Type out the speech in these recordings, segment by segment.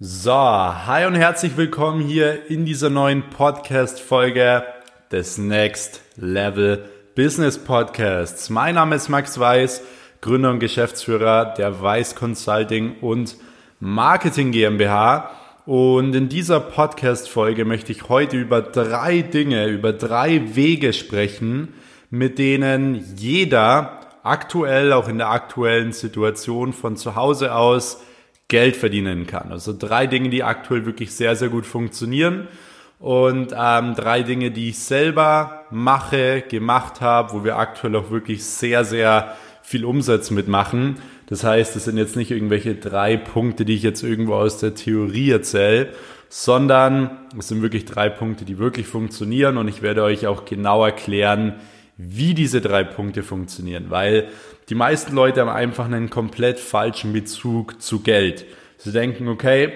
So, hi und herzlich willkommen hier in dieser neuen Podcast-Folge des Next Level Business Podcasts. Mein Name ist Max Weiß, Gründer und Geschäftsführer der Weiß Consulting und Marketing GmbH. Und in dieser Podcast-Folge möchte ich heute über drei Dinge, über drei Wege sprechen, mit denen jeder aktuell, auch in der aktuellen Situation von zu Hause aus, Geld verdienen kann. Also drei Dinge, die aktuell wirklich sehr, sehr gut funktionieren und ähm, drei Dinge, die ich selber mache, gemacht habe, wo wir aktuell auch wirklich sehr, sehr viel Umsatz mitmachen. Das heißt, es sind jetzt nicht irgendwelche drei Punkte, die ich jetzt irgendwo aus der Theorie erzähle, sondern es sind wirklich drei Punkte, die wirklich funktionieren und ich werde euch auch genau erklären, wie diese drei Punkte funktionieren, weil die meisten Leute haben einfach einen komplett falschen Bezug zu Geld. Sie denken, okay,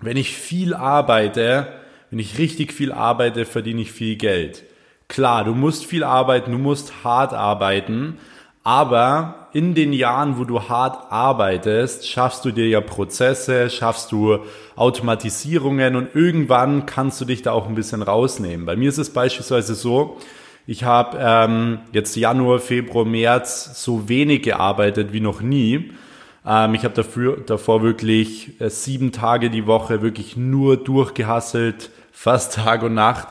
wenn ich viel arbeite, wenn ich richtig viel arbeite, verdiene ich viel Geld. Klar, du musst viel arbeiten, du musst hart arbeiten, aber in den Jahren, wo du hart arbeitest, schaffst du dir ja Prozesse, schaffst du Automatisierungen und irgendwann kannst du dich da auch ein bisschen rausnehmen. Bei mir ist es beispielsweise so, ich habe ähm, jetzt Januar, Februar, März so wenig gearbeitet wie noch nie. Ähm, ich habe davor wirklich äh, sieben Tage die Woche wirklich nur durchgehasselt, fast Tag und Nacht.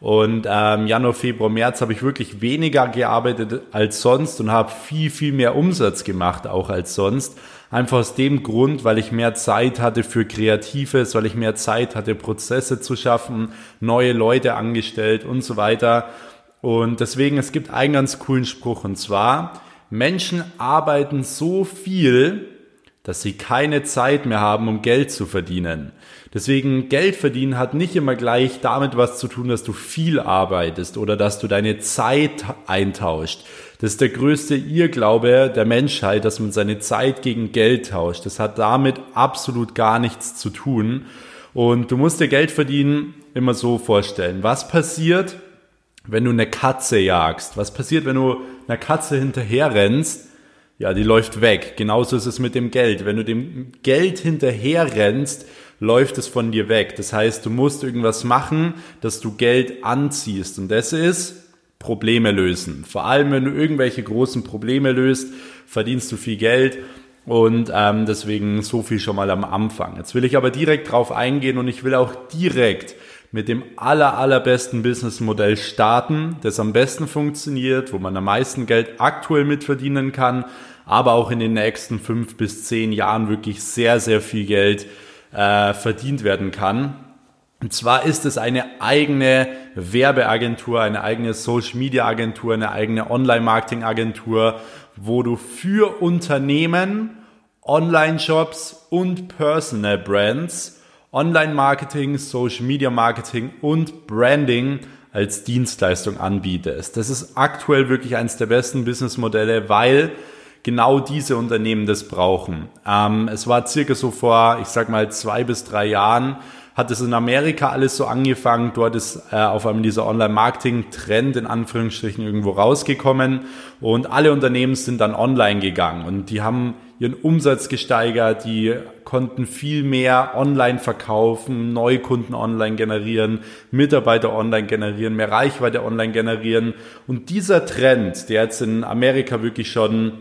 Und ähm, Januar, Februar, März habe ich wirklich weniger gearbeitet als sonst und habe viel, viel mehr Umsatz gemacht auch als sonst. Einfach aus dem Grund, weil ich mehr Zeit hatte für Kreatives, weil ich mehr Zeit hatte, Prozesse zu schaffen, neue Leute angestellt und so weiter. Und deswegen, es gibt einen ganz coolen Spruch und zwar, Menschen arbeiten so viel, dass sie keine Zeit mehr haben, um Geld zu verdienen. Deswegen Geld verdienen hat nicht immer gleich damit was zu tun, dass du viel arbeitest oder dass du deine Zeit eintauscht. Das ist der größte Irrglaube der Menschheit, dass man seine Zeit gegen Geld tauscht. Das hat damit absolut gar nichts zu tun. Und du musst dir Geld verdienen immer so vorstellen. Was passiert, wenn du eine Katze jagst? Was passiert, wenn du einer Katze hinterher rennst? Ja, die läuft weg. Genauso ist es mit dem Geld. Wenn du dem Geld hinterher rennst, läuft es von dir weg. Das heißt, du musst irgendwas machen, dass du Geld anziehst. Und das ist Probleme lösen. Vor allem, wenn du irgendwelche großen Probleme löst, verdienst du viel Geld. Und ähm, deswegen so viel schon mal am Anfang. Jetzt will ich aber direkt drauf eingehen und ich will auch direkt mit dem aller, allerbesten Businessmodell starten, das am besten funktioniert, wo man am meisten Geld aktuell mitverdienen kann, aber auch in den nächsten fünf bis zehn Jahren wirklich sehr, sehr viel Geld äh, verdient werden kann. Und zwar ist es eine eigene Werbeagentur, eine eigene Social Media Agentur, eine eigene Online Marketing Agentur, wo du für Unternehmen, Online-Shops und Personal Brands Online-Marketing, Social-Media-Marketing und Branding als Dienstleistung anbietest. Das ist aktuell wirklich eines der besten Businessmodelle, weil genau diese Unternehmen das brauchen. Ähm, es war circa so vor, ich sag mal, zwei bis drei Jahren, hat es in Amerika alles so angefangen. Dort ist äh, auf einmal dieser Online-Marketing-Trend in Anführungsstrichen irgendwo rausgekommen und alle Unternehmen sind dann online gegangen und die haben ihren Umsatz gesteigert, die konnten viel mehr online verkaufen, Neukunden online generieren, Mitarbeiter online generieren, mehr Reichweite online generieren. Und dieser Trend, der jetzt in Amerika wirklich schon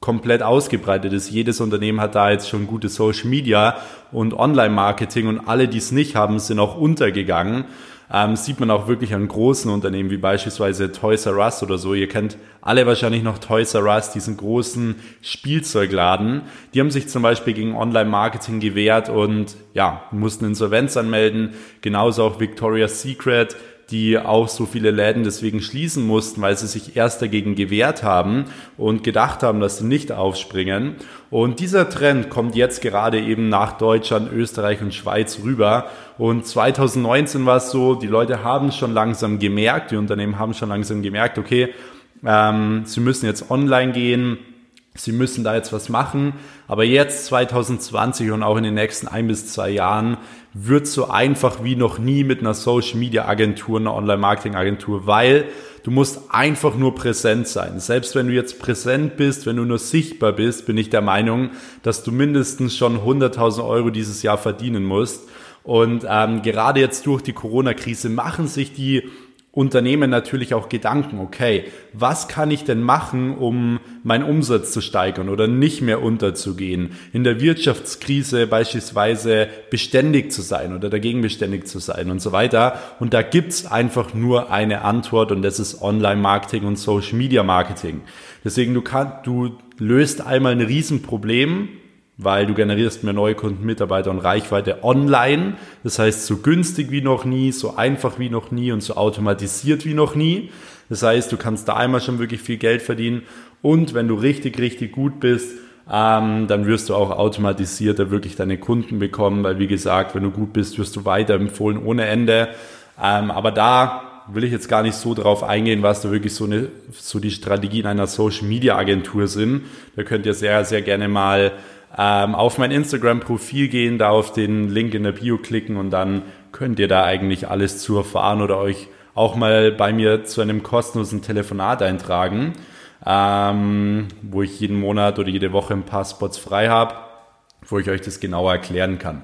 komplett ausgebreitet ist. Jedes Unternehmen hat da jetzt schon gute Social Media und Online Marketing und alle, die es nicht haben, sind auch untergegangen ähm, sieht man auch wirklich an großen Unternehmen wie beispielsweise Toys R Us oder so. Ihr kennt alle wahrscheinlich noch Toys R Us, diesen großen Spielzeugladen. Die haben sich zum Beispiel gegen Online-Marketing gewehrt und ja, mussten Insolvenz anmelden. Genauso auch Victoria's Secret die auch so viele Läden deswegen schließen mussten, weil sie sich erst dagegen gewehrt haben und gedacht haben, dass sie nicht aufspringen. Und dieser Trend kommt jetzt gerade eben nach Deutschland, Österreich und Schweiz rüber. Und 2019 war es so, die Leute haben schon langsam gemerkt, die Unternehmen haben schon langsam gemerkt, okay, ähm, sie müssen jetzt online gehen, Sie müssen da jetzt was machen. Aber jetzt 2020 und auch in den nächsten ein bis zwei Jahren wird so einfach wie noch nie mit einer Social Media Agentur, einer Online Marketing Agentur, weil du musst einfach nur präsent sein. Selbst wenn du jetzt präsent bist, wenn du nur sichtbar bist, bin ich der Meinung, dass du mindestens schon 100.000 Euro dieses Jahr verdienen musst. Und ähm, gerade jetzt durch die Corona-Krise machen sich die Unternehmen natürlich auch Gedanken, okay, was kann ich denn machen, um meinen Umsatz zu steigern oder nicht mehr unterzugehen, in der Wirtschaftskrise beispielsweise beständig zu sein oder dagegen beständig zu sein und so weiter. Und da gibt's einfach nur eine Antwort und das ist Online-Marketing und Social-Media-Marketing. Deswegen, du, kannst, du löst einmal ein Riesenproblem, weil du generierst mehr Neukunden, Mitarbeiter und Reichweite online. Das heißt, so günstig wie noch nie, so einfach wie noch nie und so automatisiert wie noch nie. Das heißt, du kannst da einmal schon wirklich viel Geld verdienen und wenn du richtig, richtig gut bist, ähm, dann wirst du auch automatisierter wirklich deine Kunden bekommen, weil wie gesagt, wenn du gut bist, wirst du weiterempfohlen ohne Ende. Ähm, aber da will ich jetzt gar nicht so drauf eingehen, was da wirklich so, eine, so die Strategien einer Social Media Agentur sind. Da könnt ihr sehr, sehr gerne mal ähm, auf mein Instagram-Profil gehen, da auf den Link in der Bio klicken und dann könnt ihr da eigentlich alles zu erfahren oder euch auch mal bei mir zu einem kostenlosen Telefonat eintragen, ähm, wo ich jeden Monat oder jede Woche ein paar Spots frei habe, wo ich euch das genauer erklären kann.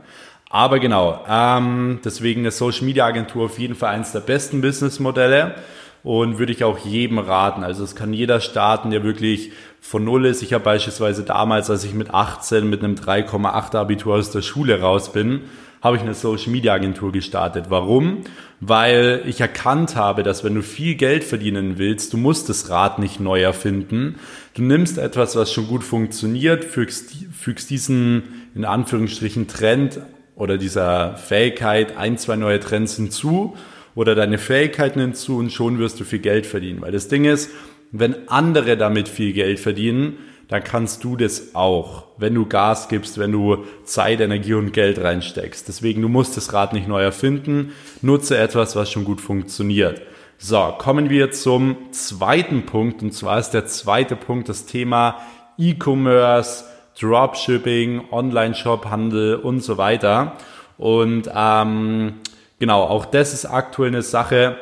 Aber genau, ähm, deswegen eine Social Media Agentur auf jeden Fall eines der besten Businessmodelle und würde ich auch jedem raten. Also es kann jeder starten, der wirklich von Null ist. Ich habe beispielsweise damals, als ich mit 18 mit einem 3,8 Abitur aus der Schule raus bin, habe ich eine Social Media Agentur gestartet. Warum? Weil ich erkannt habe, dass wenn du viel Geld verdienen willst, du musst das Rad nicht neu erfinden. Du nimmst etwas, was schon gut funktioniert, fügst, fügst diesen in Anführungsstrichen Trend oder dieser Fähigkeit ein, zwei neue Trends hinzu oder deine Fähigkeiten hinzu und schon wirst du viel Geld verdienen. Weil das Ding ist, wenn andere damit viel Geld verdienen, dann kannst du das auch, wenn du Gas gibst, wenn du Zeit, Energie und Geld reinsteckst. Deswegen, du musst das Rad nicht neu erfinden, nutze etwas, was schon gut funktioniert. So, kommen wir zum zweiten Punkt und zwar ist der zweite Punkt das Thema E-Commerce, Dropshipping, Online-Shop-Handel und so weiter. Und ähm, genau, auch das ist aktuell eine Sache,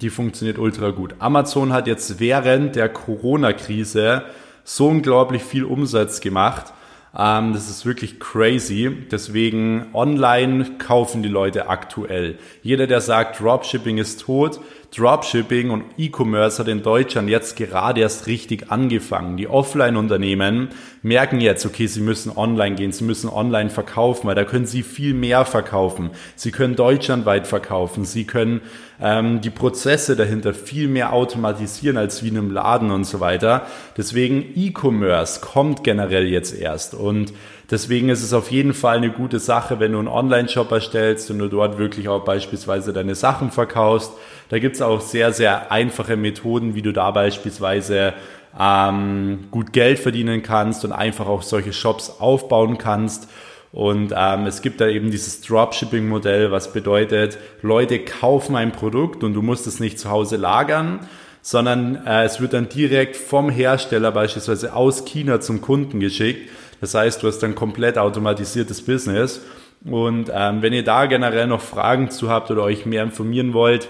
die funktioniert ultra gut. Amazon hat jetzt während der Corona-Krise so unglaublich viel Umsatz gemacht. Ähm, das ist wirklich crazy. Deswegen online kaufen die Leute aktuell. Jeder, der sagt, Dropshipping ist tot, Dropshipping und E-Commerce hat in Deutschland jetzt gerade erst richtig angefangen. Die Offline-Unternehmen merken jetzt, okay, sie müssen online gehen, sie müssen online verkaufen, weil da können sie viel mehr verkaufen. Sie können deutschlandweit verkaufen, sie können ähm, die Prozesse dahinter viel mehr automatisieren als wie in einem Laden und so weiter. Deswegen E-Commerce kommt generell jetzt erst und Deswegen ist es auf jeden Fall eine gute Sache, wenn du einen Online-Shop erstellst und du dort wirklich auch beispielsweise deine Sachen verkaufst. Da gibt es auch sehr, sehr einfache Methoden, wie du da beispielsweise ähm, gut Geld verdienen kannst und einfach auch solche Shops aufbauen kannst. Und ähm, es gibt da eben dieses Dropshipping-Modell, was bedeutet, Leute kaufen ein Produkt und du musst es nicht zu Hause lagern, sondern äh, es wird dann direkt vom Hersteller beispielsweise aus China zum Kunden geschickt. Das heißt, du hast ein komplett automatisiertes Business. Und ähm, wenn ihr da generell noch Fragen zu habt oder euch mehr informieren wollt,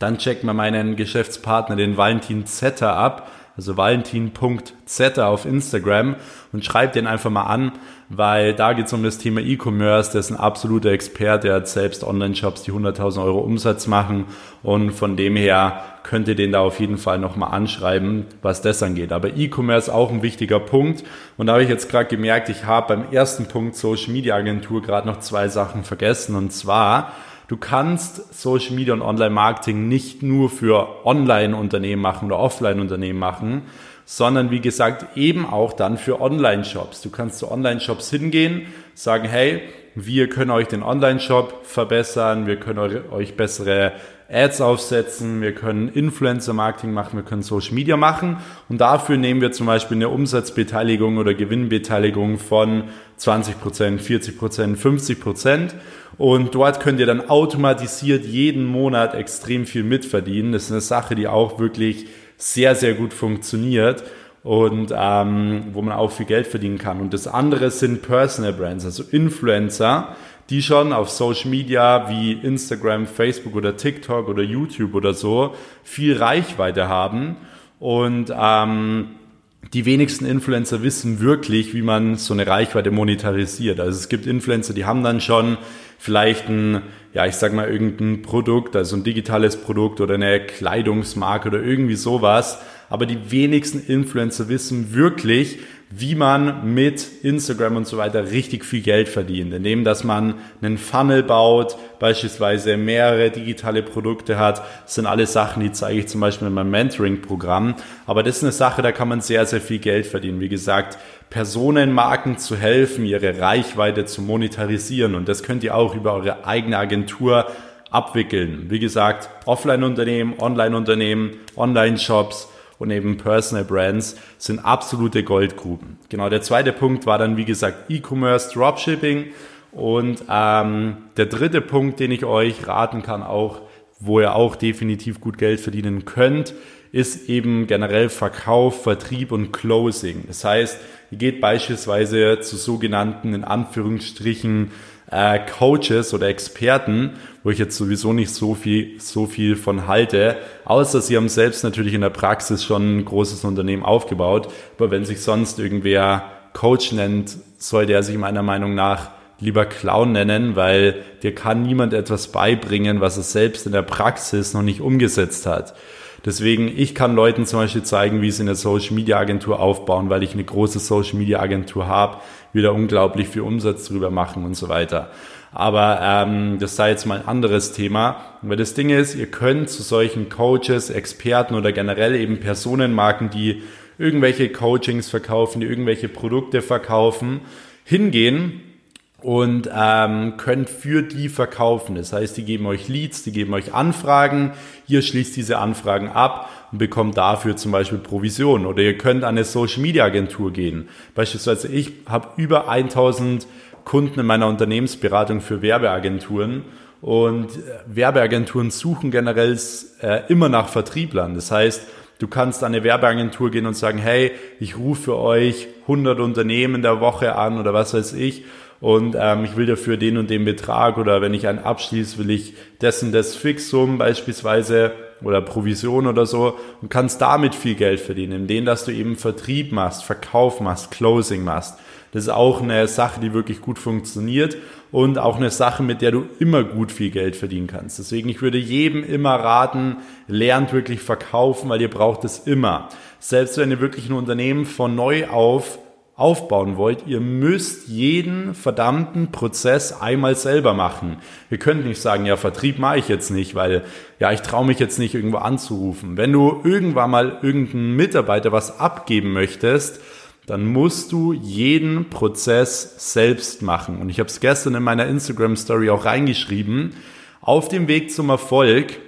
dann checkt mal meinen Geschäftspartner, den Valentin Zetter, ab. Also valentin.zetter auf Instagram und schreibt den einfach mal an, weil da geht es um das Thema E-Commerce. Der ist ein absoluter Experte, der hat selbst Online-Shops, die 100.000 Euro Umsatz machen und von dem her könnt ihr den da auf jeden Fall nochmal anschreiben, was das angeht. Aber E-Commerce auch ein wichtiger Punkt und da habe ich jetzt gerade gemerkt, ich habe beim ersten Punkt Social Media Agentur gerade noch zwei Sachen vergessen und zwar Du kannst Social Media und Online Marketing nicht nur für Online-Unternehmen machen oder Offline-Unternehmen machen, sondern wie gesagt eben auch dann für Online-Shops. Du kannst zu Online-Shops hingehen, sagen, hey, wir können euch den Online-Shop verbessern, wir können euch bessere Ads aufsetzen, wir können Influencer-Marketing machen, wir können Social Media machen und dafür nehmen wir zum Beispiel eine Umsatzbeteiligung oder Gewinnbeteiligung von 20%, 40%, 50% und dort könnt ihr dann automatisiert jeden Monat extrem viel mitverdienen. Das ist eine Sache, die auch wirklich sehr, sehr gut funktioniert. und ähm, wo man auch viel Geld verdienen kann. Und das andere sind Personal Brands, also Influencer, die schon auf Social Media wie Instagram, Facebook oder TikTok oder YouTube oder so viel Reichweite haben und ähm, die wenigsten Influencer wissen wirklich, wie man so eine Reichweite monetarisiert. Also es gibt Influencer, die haben dann schon vielleicht ein, ja, ich sag mal, irgendein Produkt, also ein digitales Produkt oder eine Kleidungsmarke oder irgendwie sowas. Aber die wenigsten Influencer wissen wirklich, wie man mit Instagram und so weiter richtig viel Geld verdient, indem dass man einen Funnel baut, beispielsweise mehrere digitale Produkte hat. Das sind alles Sachen, die zeige ich zum Beispiel in meinem Mentoring-Programm. Aber das ist eine Sache, da kann man sehr, sehr viel Geld verdienen. Wie gesagt, Personenmarken zu helfen, ihre Reichweite zu monetarisieren. Und das könnt ihr auch über eure eigene Agentur abwickeln. Wie gesagt, Offline-Unternehmen, Online-Unternehmen, Online-Shops, und eben Personal Brands sind absolute Goldgruben. Genau, der zweite Punkt war dann, wie gesagt, E-Commerce, Dropshipping. Und ähm, der dritte Punkt, den ich euch raten kann, auch wo ihr auch definitiv gut Geld verdienen könnt, ist eben generell Verkauf, Vertrieb und Closing. Das heißt, ihr geht beispielsweise zu sogenannten, in Anführungsstrichen, äh, Coaches oder Experten, wo ich jetzt sowieso nicht so viel, so viel von halte, außer sie haben selbst natürlich in der Praxis schon ein großes Unternehmen aufgebaut. Aber wenn sich sonst irgendwer Coach nennt, sollte er sich meiner Meinung nach lieber Clown nennen, weil dir kann niemand etwas beibringen, was er selbst in der Praxis noch nicht umgesetzt hat. Deswegen, ich kann Leuten zum Beispiel zeigen, wie sie eine Social Media Agentur aufbauen, weil ich eine große Social Media Agentur habe, wieder unglaublich viel Umsatz drüber machen und so weiter. Aber ähm, das sei jetzt mal ein anderes Thema. Weil das Ding ist, ihr könnt zu solchen Coaches, Experten oder generell eben Personenmarken, die irgendwelche Coachings verkaufen, die irgendwelche Produkte verkaufen, hingehen und ähm, könnt für die verkaufen. Das heißt, die geben euch Leads, die geben euch Anfragen, ihr schließt diese Anfragen ab und bekommt dafür zum Beispiel Provision. Oder ihr könnt an eine Social Media Agentur gehen. Beispielsweise ich habe über 1000 Kunden in meiner Unternehmensberatung für Werbeagenturen und äh, Werbeagenturen suchen generell äh, immer nach Vertrieblern. Das heißt, Du kannst an eine Werbeagentur gehen und sagen, hey, ich rufe euch 100 Unternehmen der Woche an oder was weiß ich und ähm, ich will dafür den und den Betrag oder wenn ich einen abschließe, will ich dessen das Fixum beispielsweise oder Provision oder so und kannst damit viel Geld verdienen, indem dass du eben Vertrieb machst, Verkauf machst, Closing machst. Das ist auch eine Sache, die wirklich gut funktioniert und auch eine Sache, mit der du immer gut viel Geld verdienen kannst. Deswegen, ich würde jedem immer raten, lernt wirklich verkaufen, weil ihr braucht es immer. Selbst wenn ihr wirklich ein Unternehmen von neu auf aufbauen wollt, ihr müsst jeden verdammten Prozess einmal selber machen. Ihr könnt nicht sagen, ja, Vertrieb mache ich jetzt nicht, weil ja, ich traue mich jetzt nicht irgendwo anzurufen. Wenn du irgendwann mal irgendeinen Mitarbeiter was abgeben möchtest, dann musst du jeden Prozess selbst machen. Und ich habe es gestern in meiner Instagram Story auch reingeschrieben. Auf dem Weg zum Erfolg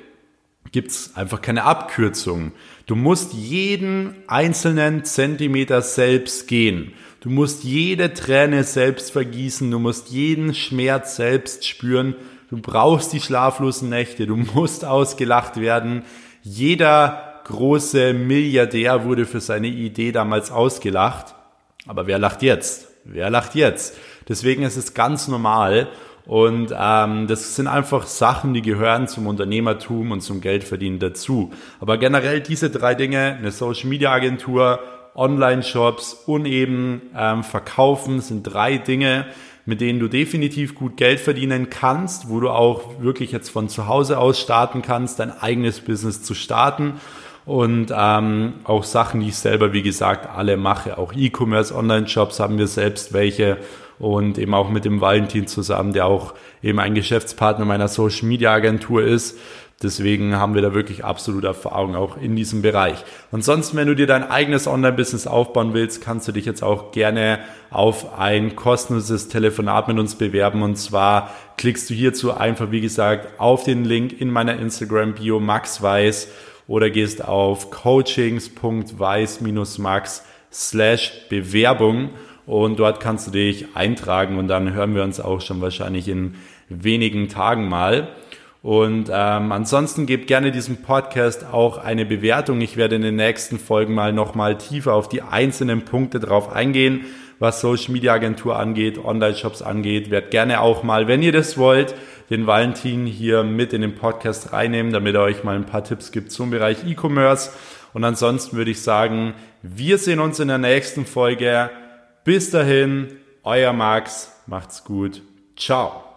gibt's einfach keine Abkürzung. Du musst jeden einzelnen Zentimeter selbst gehen. Du musst jede Träne selbst vergießen. Du musst jeden Schmerz selbst spüren. Du brauchst die schlaflosen Nächte. Du musst ausgelacht werden. Jeder große Milliardär wurde für seine Idee damals ausgelacht. Aber wer lacht jetzt? Wer lacht jetzt? Deswegen ist es ganz normal und ähm, das sind einfach Sachen, die gehören zum Unternehmertum und zum Geldverdienen dazu. Aber generell diese drei Dinge, eine Social Media Agentur, Online-Shops und eben ähm, Verkaufen sind drei Dinge, mit denen du definitiv gut Geld verdienen kannst, wo du auch wirklich jetzt von zu Hause aus starten kannst, dein eigenes Business zu starten. Und ähm, auch Sachen, die ich selber, wie gesagt, alle mache. Auch E-Commerce, Online-Shops haben wir selbst welche und eben auch mit dem Valentin zusammen, der auch eben ein Geschäftspartner meiner Social Media Agentur ist. Deswegen haben wir da wirklich absolute Erfahrung auch in diesem Bereich. Ansonsten, wenn du dir dein eigenes Online-Business aufbauen willst, kannst du dich jetzt auch gerne auf ein kostenloses Telefonat mit uns bewerben. Und zwar klickst du hierzu einfach, wie gesagt, auf den Link in meiner Instagram-Bio Max Weiß oder gehst auf coachings.weiß-max slash Bewerbung und dort kannst du dich eintragen und dann hören wir uns auch schon wahrscheinlich in wenigen Tagen mal. Und ähm, ansonsten gebt gerne diesem Podcast auch eine Bewertung. Ich werde in den nächsten Folgen mal nochmal tiefer auf die einzelnen Punkte drauf eingehen, was Social Media Agentur angeht, Online-Shops angeht. Werd gerne auch mal, wenn ihr das wollt, den Valentin hier mit in den Podcast reinnehmen, damit er euch mal ein paar Tipps gibt zum Bereich E-Commerce. Und ansonsten würde ich sagen, wir sehen uns in der nächsten Folge. Bis dahin, euer Max, macht's gut. Ciao.